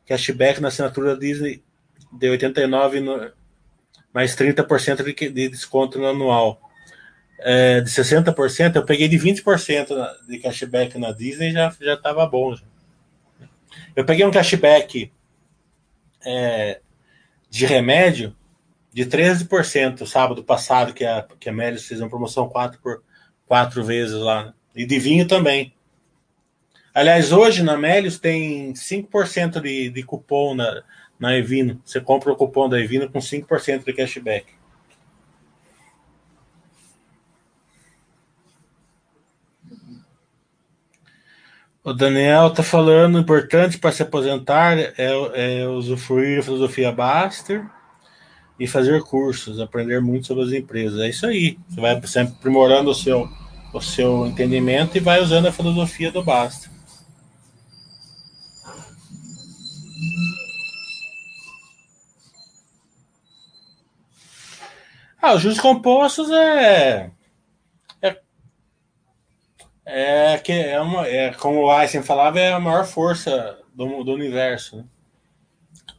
cashback na assinatura Disney de 89 no, mais 30% de, de desconto no anual. É, de 60%, eu peguei de 20% de cashback na Disney já já estava bom. Já. Eu peguei um cashback é, de remédio de 13% sábado passado, que a, que a Melis fez uma promoção 4 por 4 vezes lá. E de vinho também. Aliás, hoje na Melios tem 5% de, de cupom na, na Evino. Você compra o cupom da Evino com 5% de cashback. O Daniel está falando, importante para se aposentar é, é usufruir da filosofia Baster e fazer cursos, aprender muito sobre as empresas. É isso aí. Você vai sempre aprimorando o seu, o seu entendimento e vai usando a filosofia do Baster. Ah, os juros compostos é. É, é, que é, uma, é como o Einstein falava, é a maior força do, do universo. Né?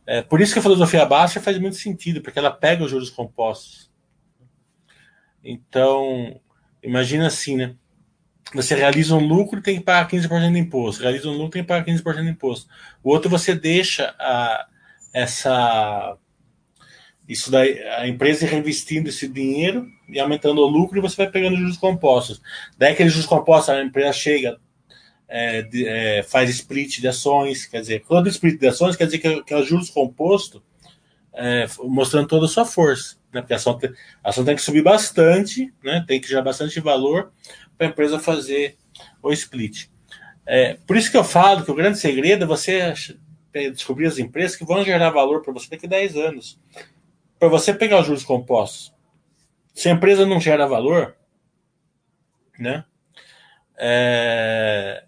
É, por isso que a filosofia baixa faz muito sentido, porque ela pega os juros compostos. Então, imagina assim, né? Você realiza um lucro e tem que pagar 15% de imposto. Realiza um lucro e tem que pagar 15% de imposto. O outro você deixa a, essa isso daí, a empresa reinvestindo esse dinheiro e aumentando o lucro e você vai pegando juros compostos. Daí aqueles juros compostos, a empresa chega, é, de, é, faz split de ações, quer dizer, todo split de ações quer dizer que, que é juros composto, é, mostrando toda a sua força. Né? Porque a ação, tem, a ação tem que subir bastante, né? tem que gerar bastante valor para a empresa fazer o split. É, por isso que eu falo que o grande segredo é você descobrir as empresas que vão gerar valor para você daqui a 10 anos para você pegar os juros compostos, se a empresa não gera valor, né? É,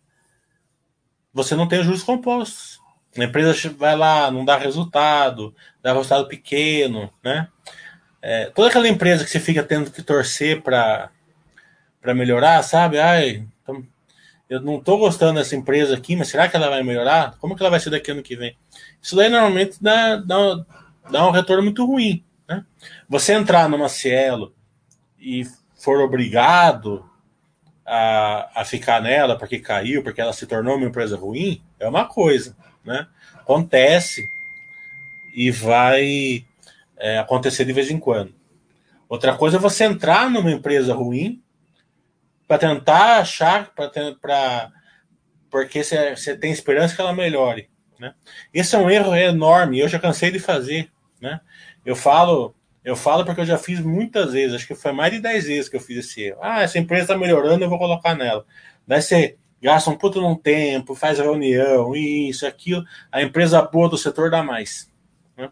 você não tem os juros compostos. A empresa vai lá, não dá resultado, dá resultado pequeno, né? É, toda aquela empresa que você fica tendo que torcer para melhorar, sabe? Ai, então, eu não estou gostando dessa empresa aqui, mas será que ela vai melhorar? Como que ela vai ser daqui ano que vem? Isso daí normalmente dá, dá, dá um retorno muito ruim. Né? Você entrar numa Cielo e for obrigado a, a ficar nela porque caiu, porque ela se tornou uma empresa ruim, é uma coisa. Né? Acontece e vai é, acontecer de vez em quando. Outra coisa é você entrar numa empresa ruim para tentar achar, para porque você tem esperança que ela melhore. Né? Esse é um erro enorme, eu já cansei de fazer. Né? Eu falo, eu falo porque eu já fiz muitas vezes, acho que foi mais de 10 vezes que eu fiz esse erro. Ah, essa empresa está melhorando, eu vou colocar nela. Daí você gasta um puto num tempo, faz reunião, isso, aquilo. A empresa boa do setor dá mais. Né?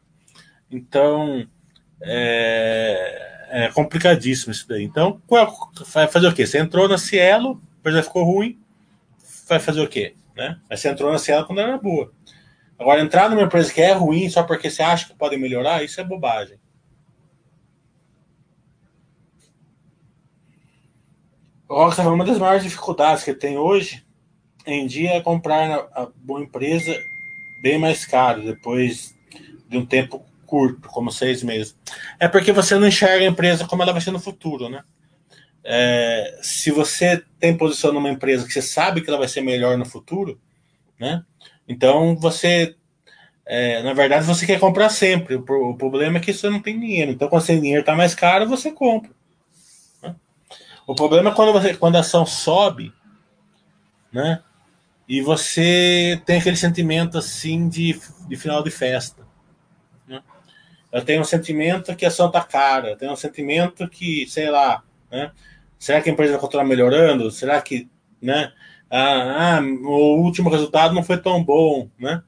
Então, é, é, complicadíssimo isso daí. Então, vai fazer o quê? Você entrou na Cielo, a empresa ficou ruim, vai fazer o quê? Né? Mas você entrou na Cielo quando era boa. Agora, entrar numa empresa que é ruim só porque você acha que pode melhorar, isso é bobagem. Uma das maiores dificuldades que tem hoje em dia é comprar a boa empresa bem mais caro, depois de um tempo curto, como seis meses. É porque você não enxerga a empresa como ela vai ser no futuro, né? É, se você tem posição numa empresa que você sabe que ela vai ser melhor no futuro, né? Então você, é, na verdade, você quer comprar sempre. O, problema é que você não tem dinheiro. Então, quando o dinheiro está mais caro, você compra. Né? O problema é quando, você, quando a ação sobe, né? E você tem aquele sentimento assim de, de final de festa. Né? Eu tenho um sentimento que a ação tá cara, eu tenho um sentimento que, sei lá, né? Será que a empresa vai continuar melhorando? Será que, né? Ah, ah, o último resultado não foi tão bom, né?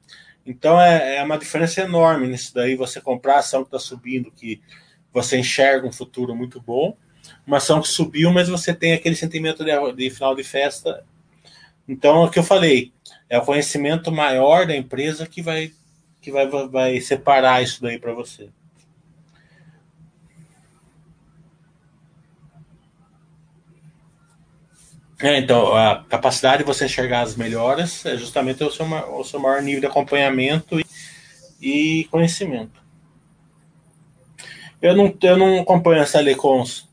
Então é, é uma diferença enorme nisso daí. Você comprar a ação que está subindo, que você enxerga um futuro muito bom, uma ação que subiu, mas você tem aquele sentimento de, de final de festa. Então, é o que eu falei, é o conhecimento maior da empresa que vai, que vai, vai separar isso daí para você. É, então, a capacidade de você enxergar as melhoras é justamente o seu, o seu maior nível de acompanhamento e, e conhecimento. Eu não, eu não acompanho essa Lecons.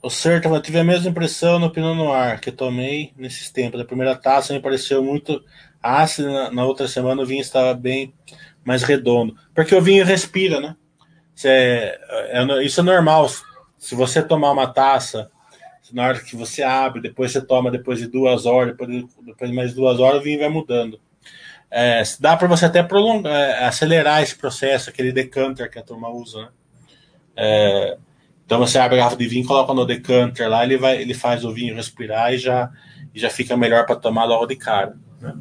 O certo, eu tive a mesma impressão no Pinot Noir que tomei nesses tempos. A primeira taça me pareceu muito ácida, na, na outra semana o vinho estava bem mais redondo. Porque o vinho respira, né? Isso é, é, isso é normal se você tomar uma taça, na hora que você abre, depois você toma depois de duas horas, depois de, depois de mais duas horas, o vinho vai mudando. É, dá para você até prolongar, é, acelerar esse processo, aquele decanter que a turma usa, né? É, então você abre a garrafa de vinho, coloca no decanter lá, ele vai, ele faz o vinho respirar e já, e já fica melhor para tomar logo de cara. Né?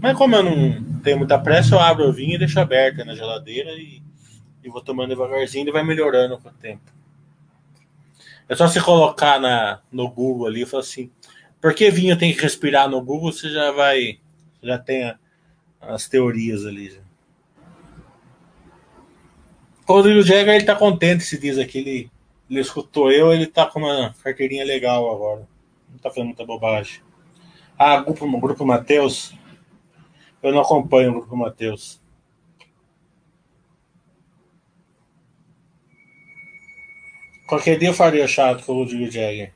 Mas como eu não tenho muita pressa, eu abro o vinho e deixo aberto na geladeira e, e vou tomando devagarzinho e vai melhorando com o tempo. É só você colocar na, no Google ali e falar assim: por que vinho tem que respirar no Google? Você já vai. Já tem a, as teorias ali. O Rodrigo Jagger ele tá contente se diz aqui. Ele, ele escutou eu, ele tá com uma carteirinha legal agora. Não tá fazendo muita bobagem. Ah, grupo, grupo Mateus. Eu não acompanho o grupo Mateus. Qualquer dia eu faria chato com o Rodrigo Jagger.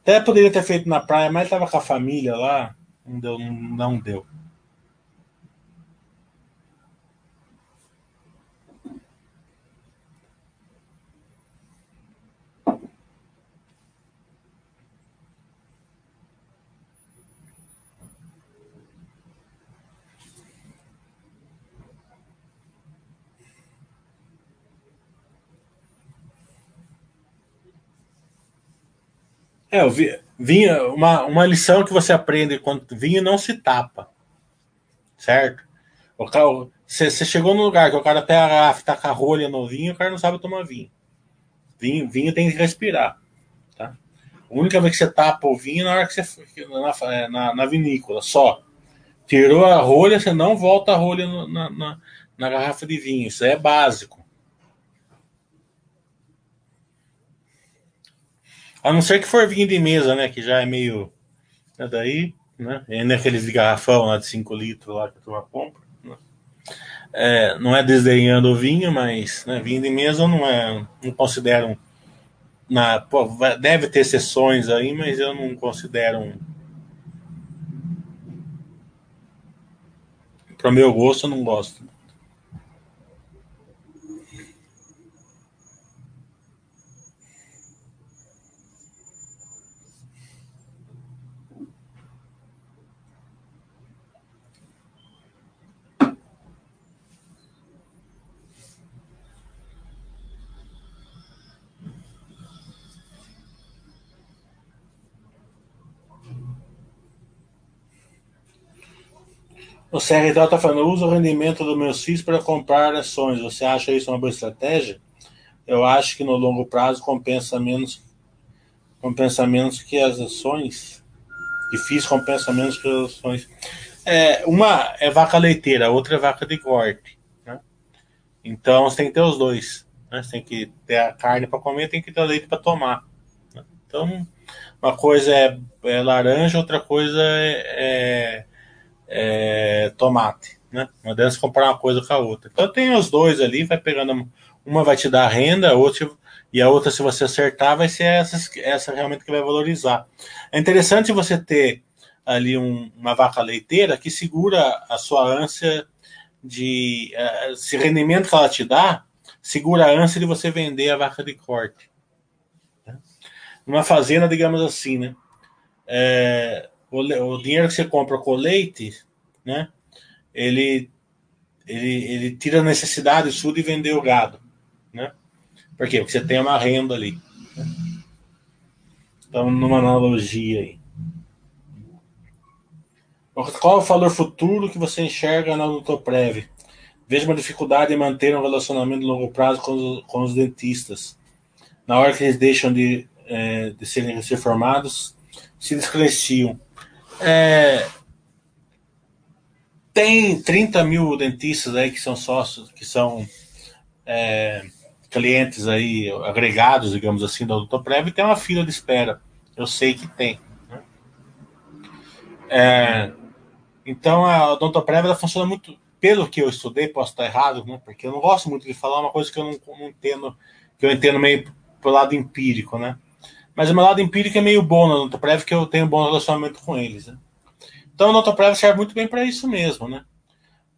Até poderia ter feito na praia, mas tava com a família lá. Não deu. Não deu. É, o vinho, uma, uma lição que você aprende quando vinho não se tapa. Certo? Você, chegou no lugar que o cara pega a garrafa tá com a rolha no vinho, o cara não sabe tomar vinho. Vinho, vinho tem que respirar. Tá? A única vez que você tapa o vinho é na hora que você. Na, é, na, na vinícola, só. Tirou a rolha, você não volta a rolha na, na, na garrafa de vinho. Isso é básico. A não ser que for vinho de mesa, né? Que já é meio. É daí, né? É naqueles de garrafão lá de 5 litros lá que turma compra. Né? É, não é desdenhando o vinho, mas né, vinho de mesa não é. Não considero. Na, pô, deve ter exceções aí, mas eu não considero um. Para o meu gosto, eu não gosto. O CRD está falando, usa o rendimento dos meus FIIs para comprar ações. Você acha isso uma boa estratégia? Eu acho que no longo prazo compensa menos, compensa menos que as ações. Difícil compensa menos que as ações. É, uma é vaca leiteira, a outra é vaca de corte. Né? Então você tem que ter os dois. Né? Você tem que ter a carne para comer, tem que ter o leite para tomar. Né? Então, uma coisa é, é, laranja, outra coisa é, é, é tomate. Né? Não adianta comprar uma coisa com a outra. Então tem os dois ali, vai pegando. Uma vai te dar renda, a outra e a outra, se você acertar, vai ser essa, essa realmente que vai valorizar. É interessante você ter ali um, uma vaca leiteira que segura a sua ânsia de. Uh, esse rendimento que ela te dá, segura a ânsia de você vender a vaca de corte. Né? Numa fazenda, digamos assim, né? É, o, o, dinheiro que você compra com leite, né? Ele, ele, ele tira a necessidade sua de vender o gado, né? Por quê? Porque você tem uma renda ali. Então, numa analogia aí. Qual é o valor futuro que você enxerga na Nutoprev? Vejo uma dificuldade em manter um relacionamento de longo prazo com os, com os dentistas. Na hora que eles deixam de, é, de serem reformados, se descresciam. É, tem 30 mil dentistas aí que são sócios, que são é, clientes aí agregados, digamos assim, da Odontoprev, e tem uma fila de espera. Eu sei que tem. Né? É, então a Odontoprev ela funciona muito, pelo que eu estudei, posso estar errado, né? Porque eu não gosto muito de falar uma coisa que eu não, não entendo, que eu entendo meio pelo lado empírico, né? Mas o meu lado empírico é meio bom na Odontoprev, que eu tenho um bom relacionamento com eles. Né? Então a Odontoprev serve muito bem para isso mesmo, né?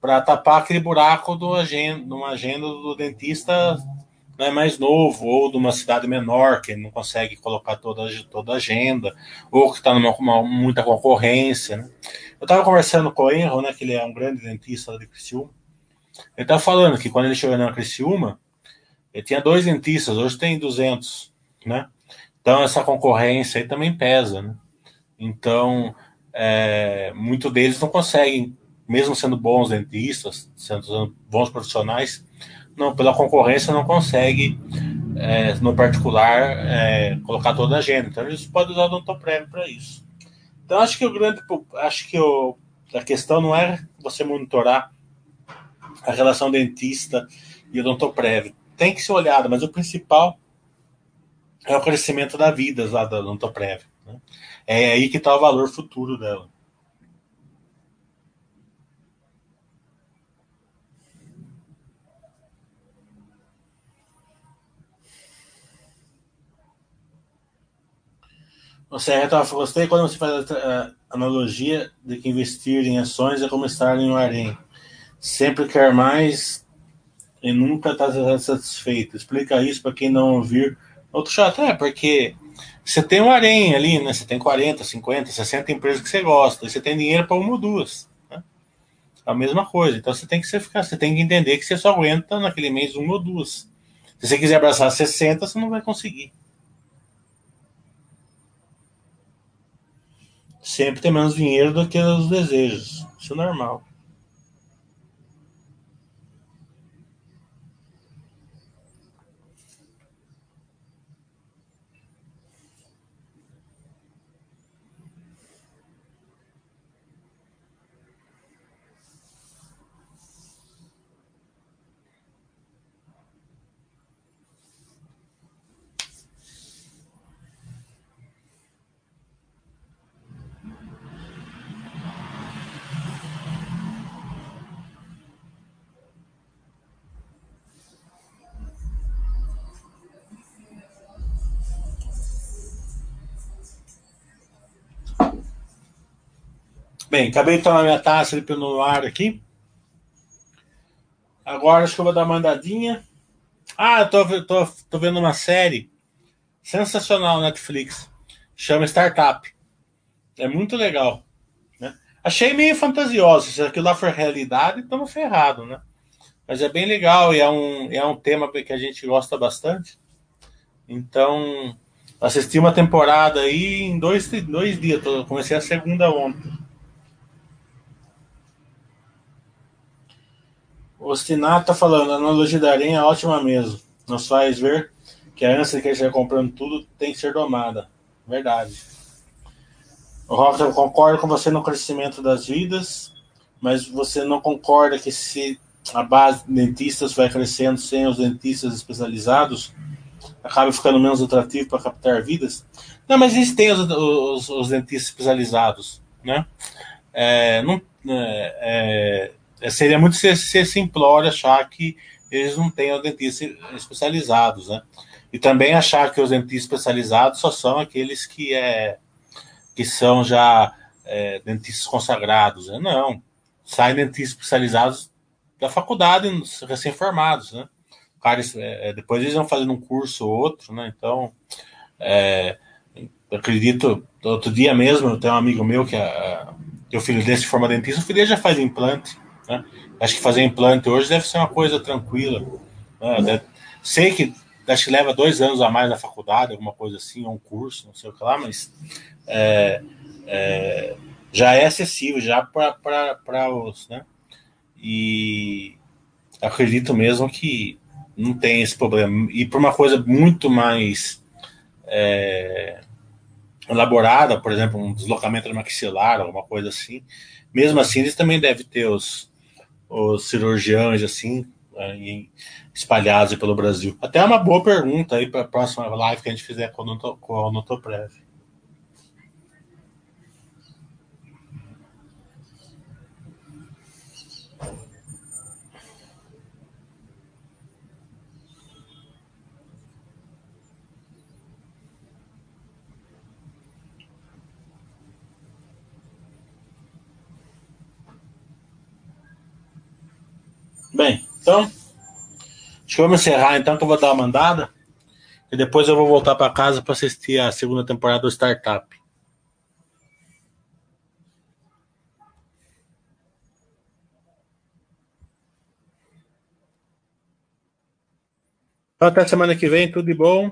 Para tapar aquele buraco do agenda, numa agenda do dentista é mais novo, ou de uma cidade menor, que não consegue colocar toda, toda a agenda, ou que está numa muita concorrência. Né? Eu estava conversando com o Enro, né, que ele é um grande dentista de Criciúma. Ele estava falando que quando ele chegou na Criciúma, ele tinha dois dentistas, hoje tem 200, né? Então essa concorrência aí também pesa, né? Então, é, muitos deles não conseguem, mesmo sendo bons dentistas, sendo bons profissionais, não, pela concorrência não consegue, é, no particular, é, colocar toda a agenda. Então eles podem usar o odontoprêmio para isso. Então acho que o grande, acho que o, a questão não é você monitorar a relação dentista e odontoprev. Tem que ser olhado, mas o principal é o crescimento da vida lá da odontoprev. Né? É aí que está o valor futuro dela. O Serra gostei quando você faz a analogia de que investir em ações é como estar em um harém. Sempre quer mais e nunca está satisfeito. Explica isso para quem não ouvir. Outro chato, é porque você tem um harém ali, né? Você tem 40, 50, 60 empresas que você gosta, e você tem dinheiro para uma ou duas. Né? A mesma coisa. Então você tem que ficar, você tem que entender que você só aguenta naquele mês uma ou duas. Se você quiser abraçar 60, você não vai conseguir. sempre tem menos dinheiro do que os desejos. Isso é normal. Bem, acabei de tomar minha taça de pelo ar aqui. Agora acho que eu vou dar uma andadinha. Ah, eu tô, tô, tô vendo uma série sensacional na Netflix. Chama Startup. É muito legal. Né? Achei meio fantasioso. Se aquilo lá for realidade, estamos ferrados, né? Mas é bem legal e é um, é um tema que a gente gosta bastante. Então, assisti uma temporada aí em dois, dois dias. Comecei a segunda ontem. O Stinato tá falando, a analogia da aranha é ótima mesmo. Nos faz ver que a ânsia que vai comprando tudo tem que ser domada. Verdade. O Rock, eu concordo com você no crescimento das vidas, mas você não concorda que se a base de dentistas vai crescendo sem os dentistas especializados, acaba ficando menos atrativo para captar vidas? Não, mas existem os, os, os dentistas especializados, né? É, não, é, é, seria muito ser, ser simplório achar que eles não têm dentistas especializados, né? E também achar que os dentistas especializados só são aqueles que, é, que são já é, dentistas consagrados. Né? Não. Saem dentistas especializados da faculdade, recém-formados, né? Cara, é, depois eles vão fazendo um curso ou outro, né? Então, é, acredito, outro dia mesmo, tem um amigo meu que, a, que o filho desse forma dentista, o filho dele já faz implante, né? Acho que fazer implante hoje deve ser uma coisa tranquila. Né? Deve, sei que acho que leva dois anos a mais na faculdade, alguma coisa assim, ou um curso, não sei o que lá, mas é, é, já é acessível já para os, né? E acredito mesmo que não tem esse problema. E por uma coisa muito mais é, elaborada, por exemplo, um deslocamento maxilar, alguma coisa assim, mesmo assim eles também devem ter os, os cirurgiões assim né, espalhados pelo Brasil. Até uma boa pergunta aí para a próxima live que a gente fizer com o Notoprev. Bem, então, acho que vamos encerrar então, que eu vou dar uma mandada. E depois eu vou voltar para casa para assistir a segunda temporada do Startup. Então, até semana que vem, tudo de bom.